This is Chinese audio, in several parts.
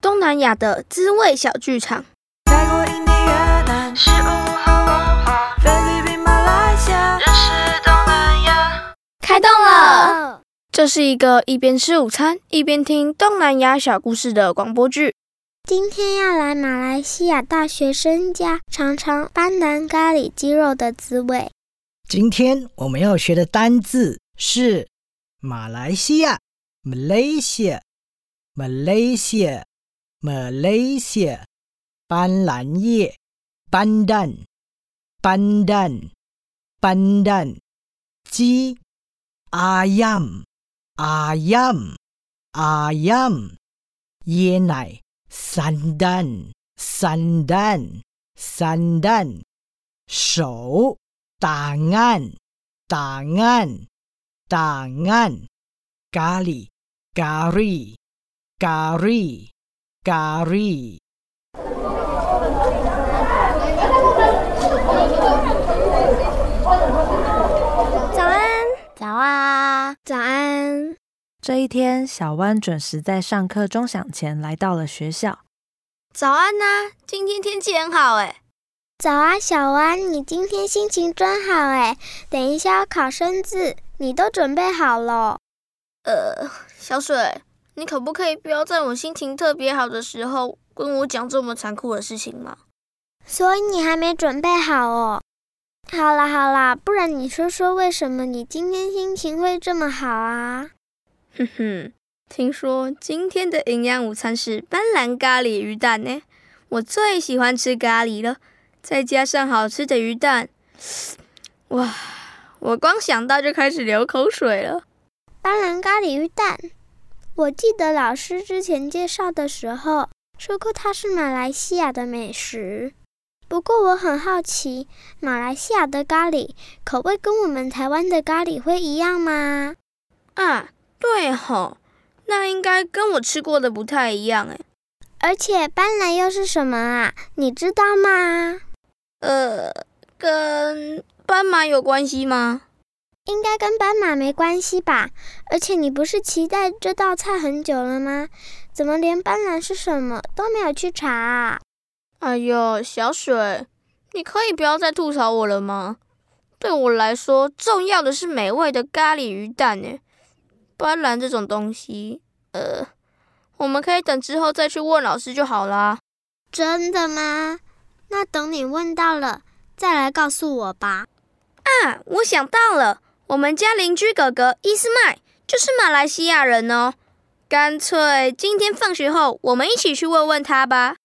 东南亚的滋味小剧场。泰国、印尼、越南食物和文化，菲律宾、马来西亚认识东南亚。开动了！这是一个一边吃午餐一边听东南亚小故事的广播剧。今天要来马来西亚大学生家尝尝斑南咖喱鸡肉的滋味。今天我们要学的单字是马来西亚 （Malaysia）、Malaysia、Malaysia、斑斓叶 （Pandan）、Pandan、Pandan、鸡 （Ayam）、Ayam、Ayam、椰奶 （Sandan）、Sandan、Sandan、手。tangan, tangan, tangan, kali, kari, kari, Kari. 早安，早啊，早安！这一天，小湾准时在上课钟响前来到了学校。早安呐，今天天气很好哎。早啊，小弯，你今天心情真好哎！等一下要考生字，你都准备好了？呃，小水，你可不可以不要在我心情特别好的时候跟我讲这么残酷的事情吗？所以你还没准备好哦？好啦好啦，不然你说说为什么你今天心情会这么好啊？哼哼，听说今天的营养午餐是斑斓咖喱鱼蛋呢，我最喜欢吃咖喱了。再加上好吃的鱼蛋，哇！我光想到就开始流口水了。斑斓咖喱鱼蛋，我记得老师之前介绍的时候说过它是马来西亚的美食。不过我很好奇，马来西亚的咖喱口味跟我们台湾的咖喱会一样吗？啊，对吼，那应该跟我吃过的不太一样哎。而且斑斓又是什么啊？你知道吗？呃，跟斑马有关系吗？应该跟斑马没关系吧。而且你不是期待这道菜很久了吗？怎么连斑斓是什么都没有去查啊？哎呦，小水，你可以不要再吐槽我了吗？对我来说，重要的是美味的咖喱鱼蛋呢。斑斓这种东西，呃，我们可以等之后再去问老师就好啦。真的吗？那等你问到了，再来告诉我吧。啊，我想到了，我们家邻居哥哥伊斯麦就是马来西亚人哦。干脆今天放学后，我们一起去问问他吧。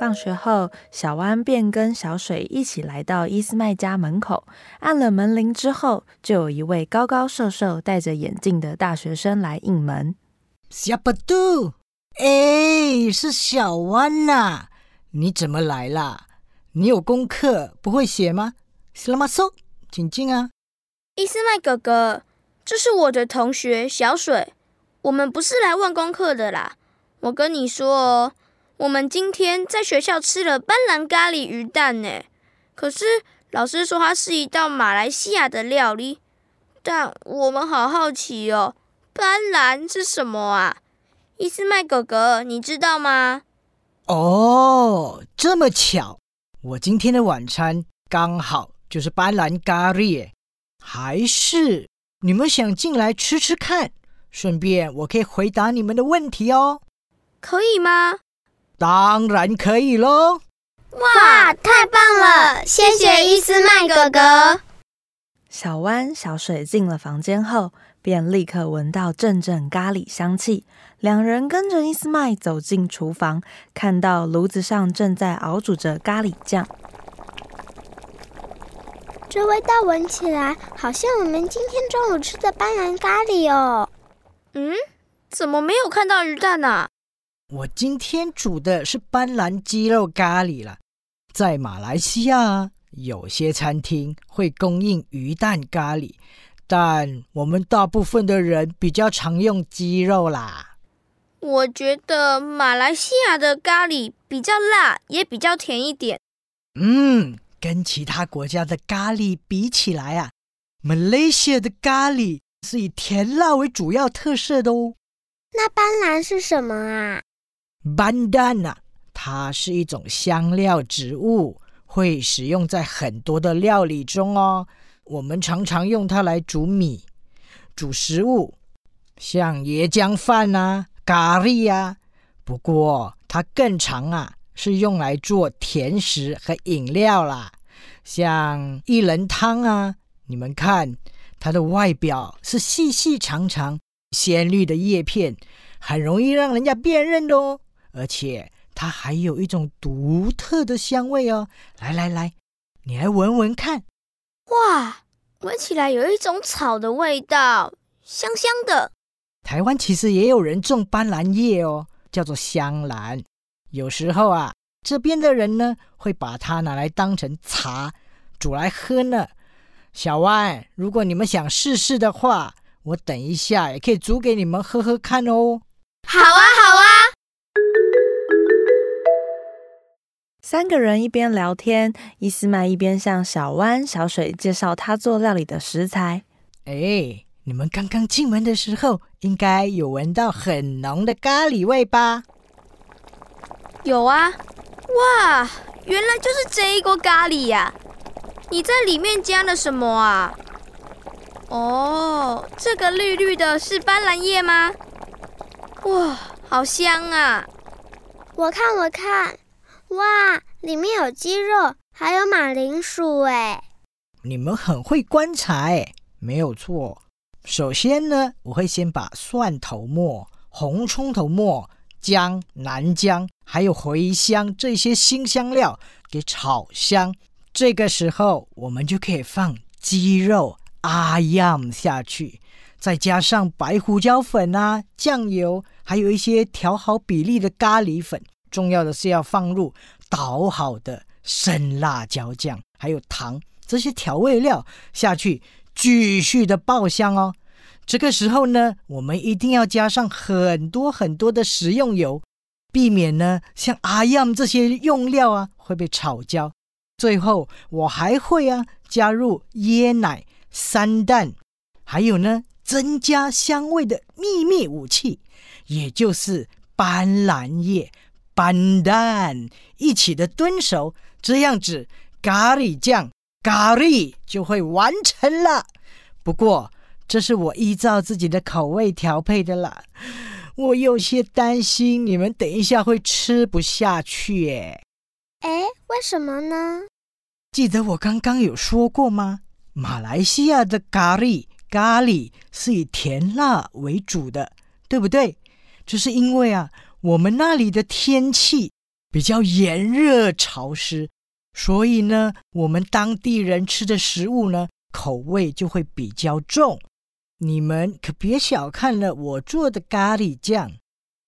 放学后，小弯便跟小水一起来到伊斯麦家门口，按了门铃之后，就有一位高高瘦瘦、戴着眼镜的大学生来应门。小巴杜，哎，是小弯呐！你怎么来啦？你有功课不会写吗？斯拉马索，请进啊！伊斯麦哥哥，这是我的同学小水，我们不是来问功课的啦。我跟你说哦，我们今天在学校吃了斑斓咖喱鱼蛋呢。可是老师说它是一道马来西亚的料理，但我们好好奇哦。斑斓是什么啊？伊斯麦哥哥，你知道吗？哦，这么巧，我今天的晚餐刚好就是斑斓咖喱。还是你们想进来吃吃看？顺便我可以回答你们的问题哦。可以吗？当然可以喽！哇，太棒了！谢谢伊斯曼哥哥。小湾、小水进了房间后。便立刻闻到阵阵咖喱香气。两人跟着伊斯麦走进厨房，看到炉子上正在熬煮着咖喱酱。这味道闻起来好像我们今天中午吃的斑斓咖喱哦。嗯，怎么没有看到鱼蛋呢？我今天煮的是斑斓鸡肉咖喱了。在马来西亚，有些餐厅会供应鱼蛋咖喱。但我们大部分的人比较常用鸡肉啦。我觉得马来西亚的咖喱比较辣，也比较甜一点。嗯，跟其他国家的咖喱比起来啊，马来西亚的咖喱是以甜辣为主要特色的哦。那斑斓是什么啊？斑斓呐，它是一种香料植物，会使用在很多的料理中哦。我们常常用它来煮米、煮食物，像椰浆饭呐、咖喱呀。不过它更常啊是用来做甜食和饮料啦，像薏仁汤啊。你们看它的外表是细细长长、鲜绿的叶片，很容易让人家辨认的哦。而且它还有一种独特的香味哦。来来来，你来闻闻看。哇，闻起来有一种草的味道，香香的。台湾其实也有人种斑斓叶哦，叫做香兰。有时候啊，这边的人呢会把它拿来当成茶煮来喝呢。小弯，如果你们想试试的话，我等一下也可以煮给你们喝喝看哦。好啊，好啊。三个人一边聊天，伊斯曼一边向小湾、小水介绍他做料理的食材。哎，你们刚刚进门的时候，应该有闻到很浓的咖喱味吧？有啊，哇，原来就是这一锅咖喱呀！你在里面加了什么啊？哦，这个绿绿的是斑斓叶吗？哇，好香啊！我看，我看。哇，里面有鸡肉，还有马铃薯哎！你们很会观察哎，没有错。首先呢，我会先把蒜头末、红葱头末、姜、南姜还有茴香这些新香料给炒香。这个时候，我们就可以放鸡肉阿样下去，再加上白胡椒粉啊、酱油，还有一些调好比例的咖喱粉。重要的是要放入捣好的生辣椒酱，还有糖这些调味料下去，继续的爆香哦。这个时候呢，我们一定要加上很多很多的食用油，避免呢像阿样这些用料啊会被炒焦。最后我还会啊加入椰奶、三蛋，还有呢增加香味的秘密武器，也就是斑斓叶。斑蛋一起的炖熟，这样子咖喱酱咖喱就会完成了。不过这是我依照自己的口味调配的啦，我有些担心你们等一下会吃不下去耶。哎，为什么呢？记得我刚刚有说过吗？马来西亚的咖喱咖喱是以甜辣为主的，对不对？这是因为啊。我们那里的天气比较炎热潮湿，所以呢，我们当地人吃的食物呢，口味就会比较重。你们可别小看了我做的咖喱酱，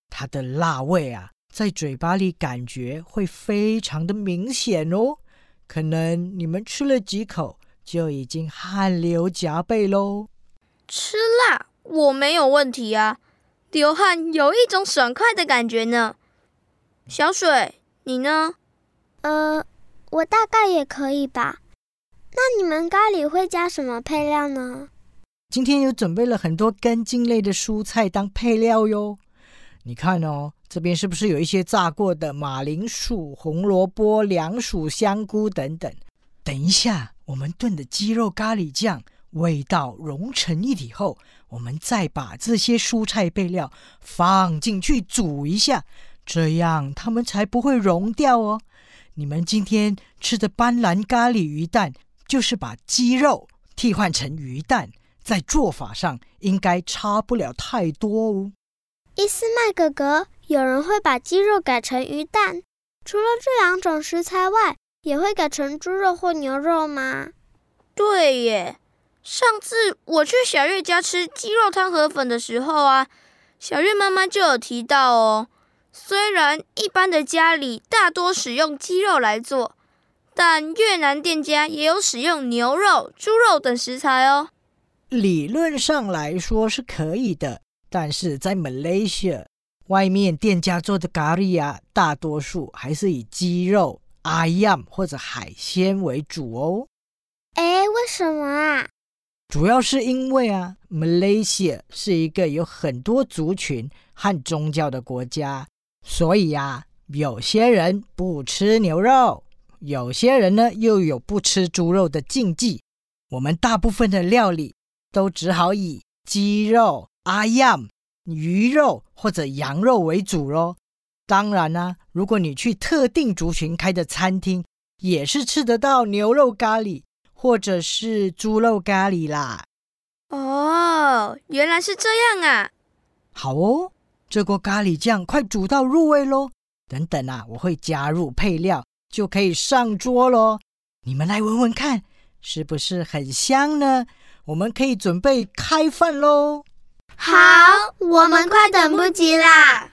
它的辣味啊，在嘴巴里感觉会非常的明显哦。可能你们吃了几口就已经汗流浃背喽。吃辣我没有问题啊。流汗有一种爽快的感觉呢。小水，你呢？呃，我大概也可以吧。那你们咖喱会加什么配料呢？今天有准备了很多根茎类的蔬菜当配料哟。你看哦，这边是不是有一些炸过的马铃薯、红萝卜、凉薯、香菇等等？等一下，我们炖的鸡肉咖喱酱。味道融成一体后，我们再把这些蔬菜配料放进去煮一下，这样它们才不会融掉哦。你们今天吃的斑斓咖喱鱼蛋，就是把鸡肉替换成鱼蛋，在做法上应该差不了太多哦。伊斯麦哥哥，有人会把鸡肉改成鱼蛋，除了这两种食材外，也会改成猪肉或牛肉吗？对耶。上次我去小月家吃鸡肉汤河粉的时候啊，小月妈妈就有提到哦。虽然一般的家里大多使用鸡肉来做，但越南店家也有使用牛肉、猪肉等食材哦。理论上来说是可以的，但是在 Malaysia 外面店家做的咖喱啊，大多数还是以鸡肉、阿 m 或者海鲜为主哦。哎，为什么啊？主要是因为啊，Malaysia 是一个有很多族群和宗教的国家，所以啊，有些人不吃牛肉，有些人呢又有不吃猪肉的禁忌。我们大部分的料理都只好以鸡肉、阿 m 鱼肉或者羊肉为主喽。当然啦，如果你去特定族群开的餐厅，也是吃得到牛肉咖喱。或者是猪肉咖喱啦。哦，原来是这样啊！好哦，这锅咖喱酱快煮到入味喽。等等啊，我会加入配料，就可以上桌喽。你们来闻闻看，是不是很香呢？我们可以准备开饭喽。好，我们快等不及啦！